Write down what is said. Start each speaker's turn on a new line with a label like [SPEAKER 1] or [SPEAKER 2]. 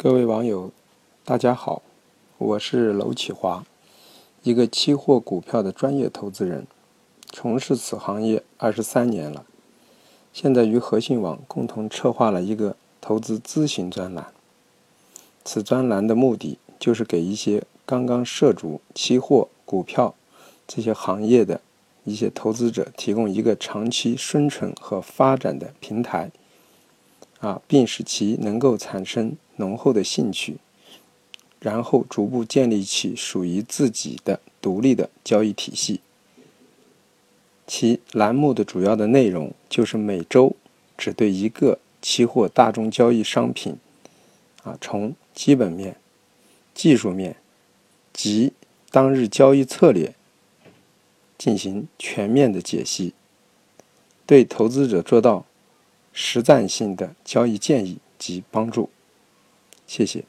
[SPEAKER 1] 各位网友，大家好，我是娄启华，一个期货股票的专业投资人，从事此行业二十三年了。现在与和信网共同策划了一个投资咨询专栏。此专栏的目的就是给一些刚刚涉足期货、股票这些行业的一些投资者提供一个长期生存和发展的平台，啊，并使其能够产生。浓厚的兴趣，然后逐步建立起属于自己的独立的交易体系。其栏目的主要的内容就是每周只对一个期货大宗交易商品，啊，从基本面、技术面及当日交易策略进行全面的解析，对投资者做到实战性的交易建议及帮助。谢谢。